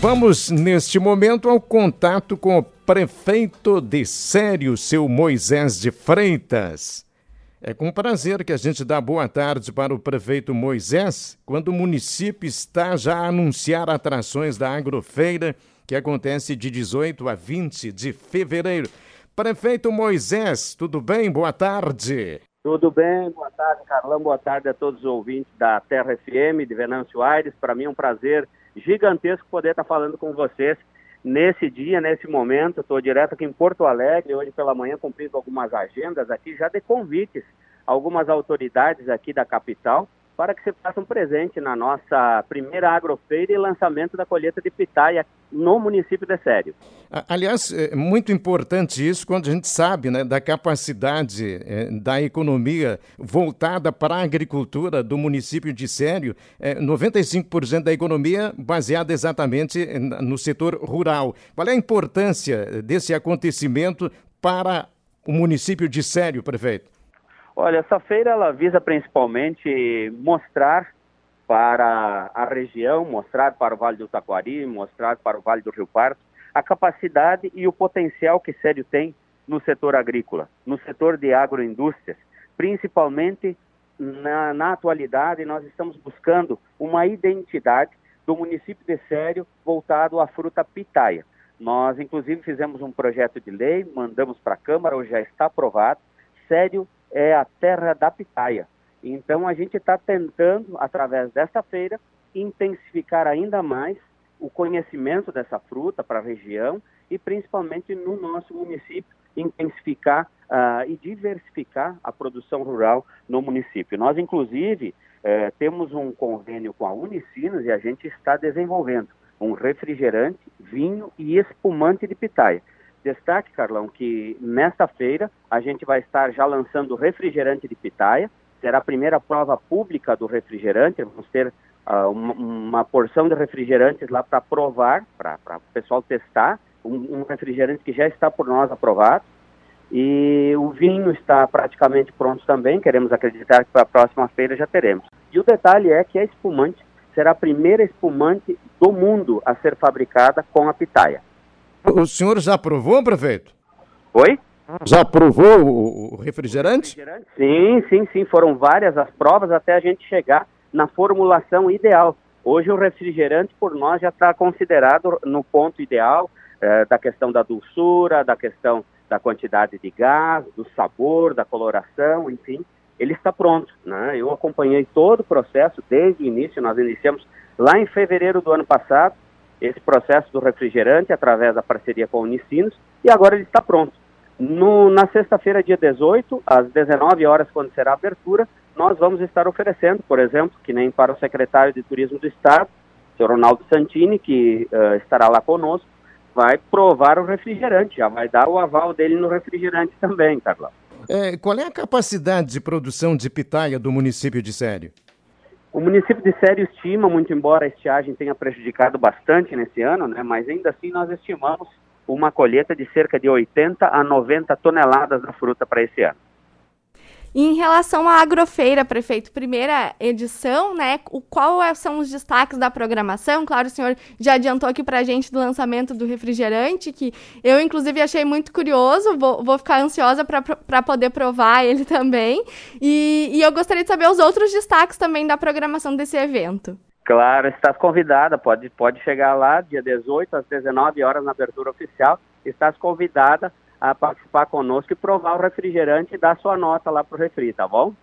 Vamos, neste momento, ao contato com o prefeito de Sério, seu Moisés de Freitas. É com prazer que a gente dá boa tarde para o prefeito Moisés, quando o município está já a anunciar atrações da Agrofeira, que acontece de 18 a 20 de fevereiro. Prefeito Moisés, tudo bem? Boa tarde. Tudo bem, boa tarde, Carlão. Boa tarde a todos os ouvintes da Terra FM, de Venâncio Aires. Para mim é um prazer gigantesco poder estar falando com vocês nesse dia, nesse momento. Estou direto aqui em Porto Alegre, hoje pela manhã, cumprindo algumas agendas aqui, já de convites algumas autoridades aqui da capital para que se façam presente na nossa primeira agrofeira e lançamento da colheita de pitaia no município de Sério. Aliás, é muito importante isso quando a gente sabe né, da capacidade é, da economia voltada para a agricultura do município de Sério. É, 95% da economia baseada exatamente no setor rural. Qual é a importância desse acontecimento para o município de Sério, prefeito? Olha, essa feira ela visa principalmente mostrar para a região, mostrar para o Vale do Taquari, mostrar para o Vale do Rio Pardo a capacidade e o potencial que Sério tem no setor agrícola, no setor de agroindústrias, principalmente na, na atualidade nós estamos buscando uma identidade do município de Sério voltado à fruta pitaia. Nós, inclusive, fizemos um projeto de lei, mandamos para a Câmara, hoje já está aprovado. Sério é a terra da pitaia. Então a gente está tentando, através dessa feira, intensificar ainda mais o conhecimento dessa fruta para a região e principalmente no nosso município, intensificar uh, e diversificar a produção rural no município. Nós, inclusive, uh, temos um convênio com a Unicinos e a gente está desenvolvendo um refrigerante, vinho e espumante de pitaia. Destaque, Carlão, que nesta feira a gente vai estar já lançando refrigerante de pitaia. Será a primeira prova pública do refrigerante. Vamos ter uh, uma, uma, porção de refrigerantes lá para provar, para o pessoal testar. Um, um, refrigerante que já está por nós aprovado. E o vinho está praticamente pronto também. Queremos acreditar que para a próxima feira já teremos. E o detalhe é que a espumante será a primeira espumante do mundo a ser fabricada com a pitaia. O senhor já aprovou, prefeito? Oi? Já aprovou o, refrigerante? Sim, sim, sim. Foram várias as provas até a gente chegar na formulação ideal. Hoje o refrigerante por nós já está considerado no ponto ideal eh, da questão da dulçura, da questão da quantidade de gás, do sabor, da coloração, enfim, ele está pronto. Né? Eu acompanhei todo o processo desde o início, nós iniciamos lá em fevereiro do ano passado, esse processo do refrigerante através da parceria com a Unicinos e agora ele está pronto. No, na sexta-feira, dia 18, às 19 horas, quando será a abertura, nós vamos estar oferecendo, por exemplo, que nem para o secretário de Turismo do Estado, o senhor Ronaldo Santini, que uh, estará lá conosco, vai provar o refrigerante, já vai dar o aval dele no refrigerante também, Carlão. É, qual é a capacidade de produção de pitaia do município de Sério? O município de Sério estima, muito embora a estiagem tenha prejudicado bastante nesse ano, né, mas ainda assim nós estimamos uma colheita de cerca de 80 a 90 toneladas da fruta para esse ano. Em relação à agrofeira, prefeito, primeira edição, né? O, qual é, são os destaques da programação? Claro, o senhor já adiantou aqui para a gente do lançamento do refrigerante, que eu, inclusive, achei muito curioso. Vou, vou ficar ansiosa para poder provar ele também. E, e eu gostaria de saber os outros destaques também da programação desse evento. Claro, estás convidada, pode, pode chegar lá dia 18 às 19 horas na abertura oficial. Estás convidada a participar conosco e provar o refrigerante e dar sua nota lá para o refri, tá bom?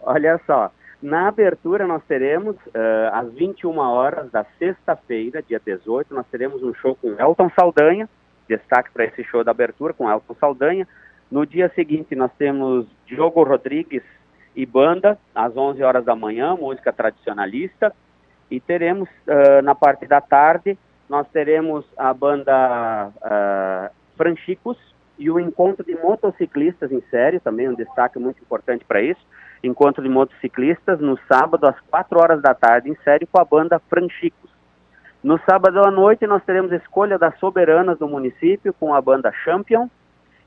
Olha só, na abertura nós teremos, uh, às 21 horas da sexta-feira, dia 18, nós teremos um show com Elton Saldanha, destaque para esse show da abertura com Elton Saldanha. No dia seguinte nós temos Diogo Rodrigues e banda, às 11 horas da manhã, música tradicionalista. E teremos, uh, na parte da tarde, nós teremos a banda uh, Franchicos, e o encontro de motociclistas em série, também um destaque muito importante para isso. Encontro de motociclistas no sábado às 4 horas da tarde em série com a banda Franchicos. No sábado à noite nós teremos escolha das soberanas do município com a banda Champion.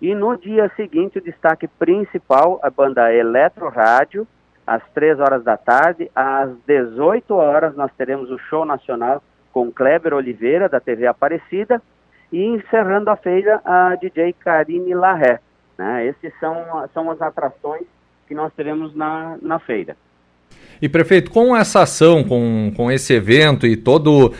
E no dia seguinte o destaque principal, a banda Eletro Rádio, às 3 horas da tarde. Às 18 horas nós teremos o show nacional com Kleber Oliveira, da TV Aparecida, e encerrando a feira, a DJ Karine Larré. Né? Essas são, são as atrações que nós teremos na, na feira. E prefeito, com essa ação, com, com esse evento e todo uh,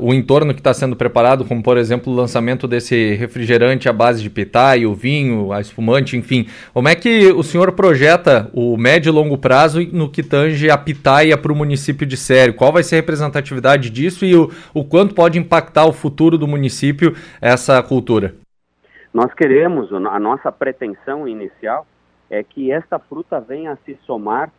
o entorno que está sendo preparado, como por exemplo o lançamento desse refrigerante à base de pitaia, o vinho, a espumante, enfim, como é que o senhor projeta o médio e longo prazo no que tange a pitaia para o município de Sério? Qual vai ser a representatividade disso e o, o quanto pode impactar o futuro do município essa cultura? Nós queremos, a nossa pretensão inicial é que esta fruta venha a se somar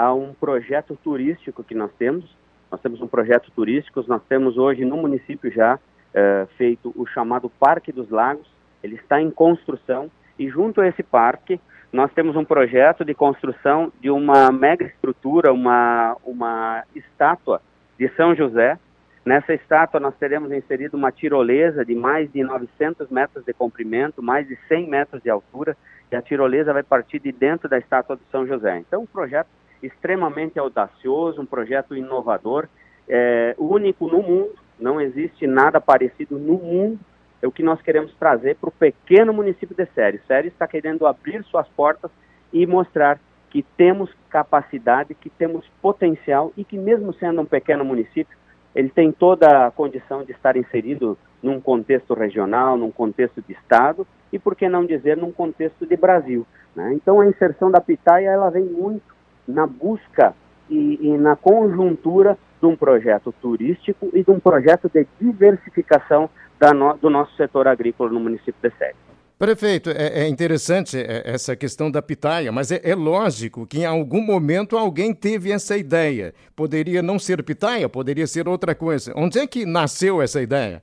a um projeto turístico que nós temos. Nós temos um projeto turístico, nós temos hoje no município já é, feito o chamado Parque dos Lagos, ele está em construção e junto a esse parque nós temos um projeto de construção de uma mega estrutura, uma, uma estátua de São José. Nessa estátua nós teremos inserido uma tirolesa de mais de 900 metros de comprimento, mais de 100 metros de altura, e a tirolesa vai partir de dentro da estátua de São José. Então, um projeto extremamente audacioso, um projeto inovador, é, único no mundo, não existe nada parecido no mundo. É o que nós queremos trazer para o pequeno município de Sério. Sério está querendo abrir suas portas e mostrar que temos capacidade, que temos potencial e que mesmo sendo um pequeno município, ele tem toda a condição de estar inserido num contexto regional, num contexto de estado e, por que não dizer, num contexto de Brasil. Né? Então, a inserção da pitaia ela vem muito na busca e, e na conjuntura de um projeto turístico e de um projeto de diversificação no, do nosso setor agrícola no município de Série. Prefeito, é, é, interessante é, essa questão da pitaia, mas é, é, lógico que em algum momento alguém teve essa ideia. Poderia não ser pitaia, poderia ser outra coisa. Onde é que nasceu essa ideia?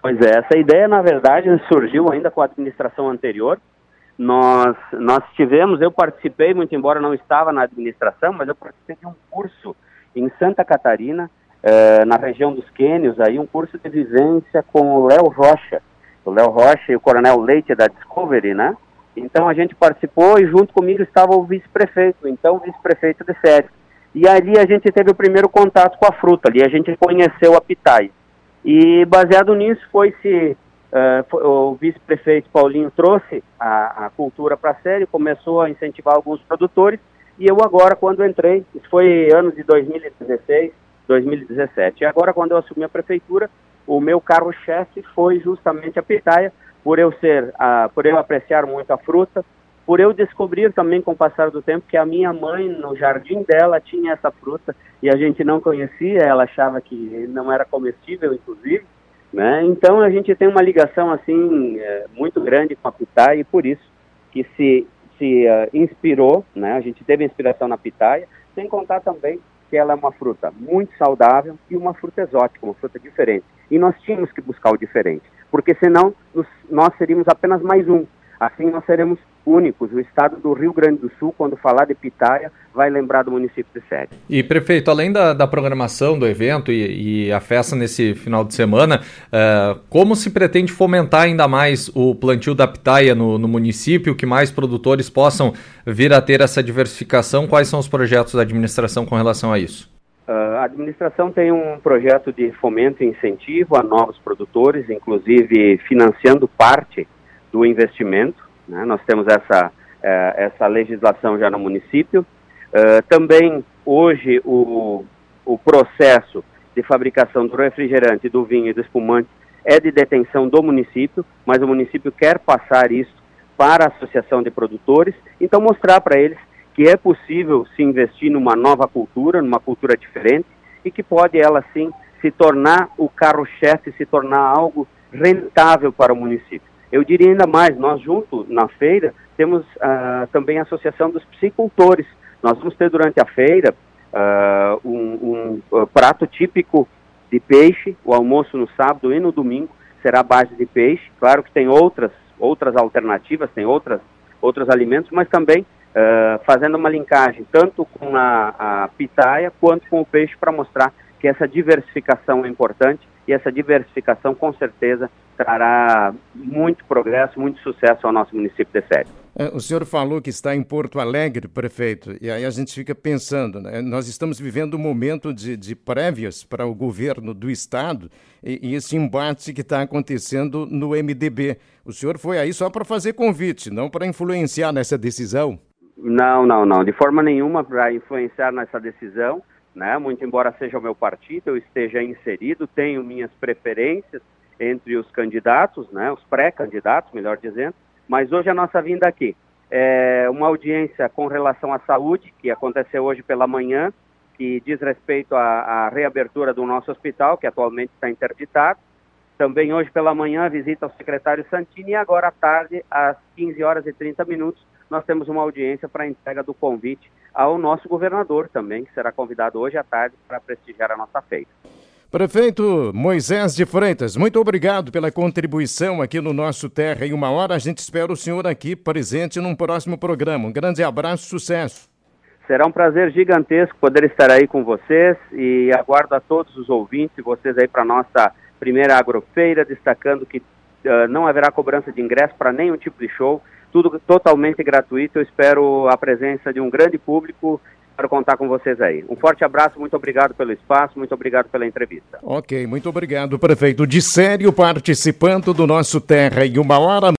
Pois é, essa ideia, na verdade, surgiu ainda com a administração anterior, nós, nós tivemos, eu participei, muito embora não estava na administração, mas eu participei de um curso em Santa Catarina, eh, na região dos Quênios, aí um curso de vivência com o Léo Rocha, o Léo Rocha e o Coronel Leite da Discovery, né? Então a gente participou e junto comigo estava o vice-prefeito, então vice-prefeito de Série. E ali a gente teve o primeiro contato com a fruta, ali a gente conheceu a pitaia. E baseado nisso foi se Uh, o vice-prefeito Paulinho trouxe a, a cultura para a série, começou a incentivar alguns produtores, e eu agora, quando entrei, isso foi anos de 2016, 2017, e agora, quando eu assumi a prefeitura, o meu carro-chefe foi justamente a pitaia, por eu ser, uh, por eu apreciar muito a fruta, por eu descobrir também com o passar do tempo que a minha mãe, no jardim dela, tinha essa fruta, e a gente não conhecia, ela achava que não era comestível, inclusive, né? Então a gente tem uma ligação assim é, muito grande com a pitaia e por isso que se, se uh, inspirou, né? a gente teve inspiração na pitaia, sem contar também que ela é uma fruta muito saudável e uma fruta exótica, uma fruta diferente. E nós tínhamos que buscar o diferente, porque senão nós seríamos apenas mais um. Assim nós seremos únicos. O estado do Rio Grande do Sul, quando falar de pitaia, vai lembrar do município de Sede. E, prefeito, além da, da programação do evento e, e, a festa nesse final de semana, uh, como se pretende fomentar ainda mais o plantio da pitaia no, no município, que mais produtores possam vir a ter essa diversificação? Quais são os projetos da administração com relação a isso? Uh, a administração tem um projeto de fomento e incentivo a novos produtores, inclusive financiando parte do investimento. Né? Nós temos essa, é, essa legislação já no município. Uh, também, hoje, o, o processo de fabricação do refrigerante, do vinho e do espumante é de detenção do município, mas o município quer passar isso para a Associação de Produtores, então mostrar para eles que é possível se investir numa nova cultura, numa cultura diferente, e que pode ela sim se tornar o carro-chefe, se tornar algo rentável para o município. Eu diria ainda mais, nós junto na feira temos uh, também a Associação dos Psicultores. Nós vamos ter durante a feira uh, um, um uh, prato típico de peixe, o almoço no sábado e no domingo será base de peixe. Claro que tem outras, outras alternativas, tem outras, outros alimentos, mas também fazendo uma linkagem tanto com a, a pitaia quanto com o peixe para mostrar que essa diversificação é importante e essa diversificação com certeza trará muito progresso, muito sucesso ao nosso município de Série. É, o senhor falou que está em Porto Alegre, prefeito, e aí a gente fica pensando, né? nós estamos vivendo um momento de, de prévias para o governo do Estado e, e esse embate que está acontecendo no MDB. O senhor foi aí só para fazer convite, não para influenciar nessa decisão? Não, não, não, de forma nenhuma para influenciar nessa decisão, né? muito embora seja o meu partido, eu esteja inserido, tenho minhas preferências entre os candidatos, né? os pré-candidatos, melhor dizendo, mas hoje a nossa vinda aqui é uma audiência com relação à saúde, que aconteceu hoje pela manhã, que diz respeito à, à reabertura do nosso hospital, que atualmente está interditado. Também hoje pela manhã, visita ao secretário Santini e agora à tarde, às 15 horas e 30 minutos, nós temos uma audiência para a entrega do convite ao nosso governador também, que será convidado hoje à tarde para prestigiar a nossa feita. Prefeito Moisés de Freitas, muito obrigado pela contribuição aqui no nosso Terra em uma hora. A gente espera o senhor aqui presente num próximo programa. Um grande abraço, sucesso. Será um prazer gigantesco poder estar aí com vocês e aguardo a todos os ouvintes e vocês aí para a nossa primeira agrofeira, destacando que uh, não haverá cobrança de ingresso para nenhum tipo de show, tudo totalmente gratuito. Eu espero a presença de um grande público Quero contar com vocês aí. Um forte abraço, muito obrigado pelo espaço, muito obrigado pela entrevista. Ok, muito obrigado, prefeito de Sério, participando do nosso Terra em uma hora.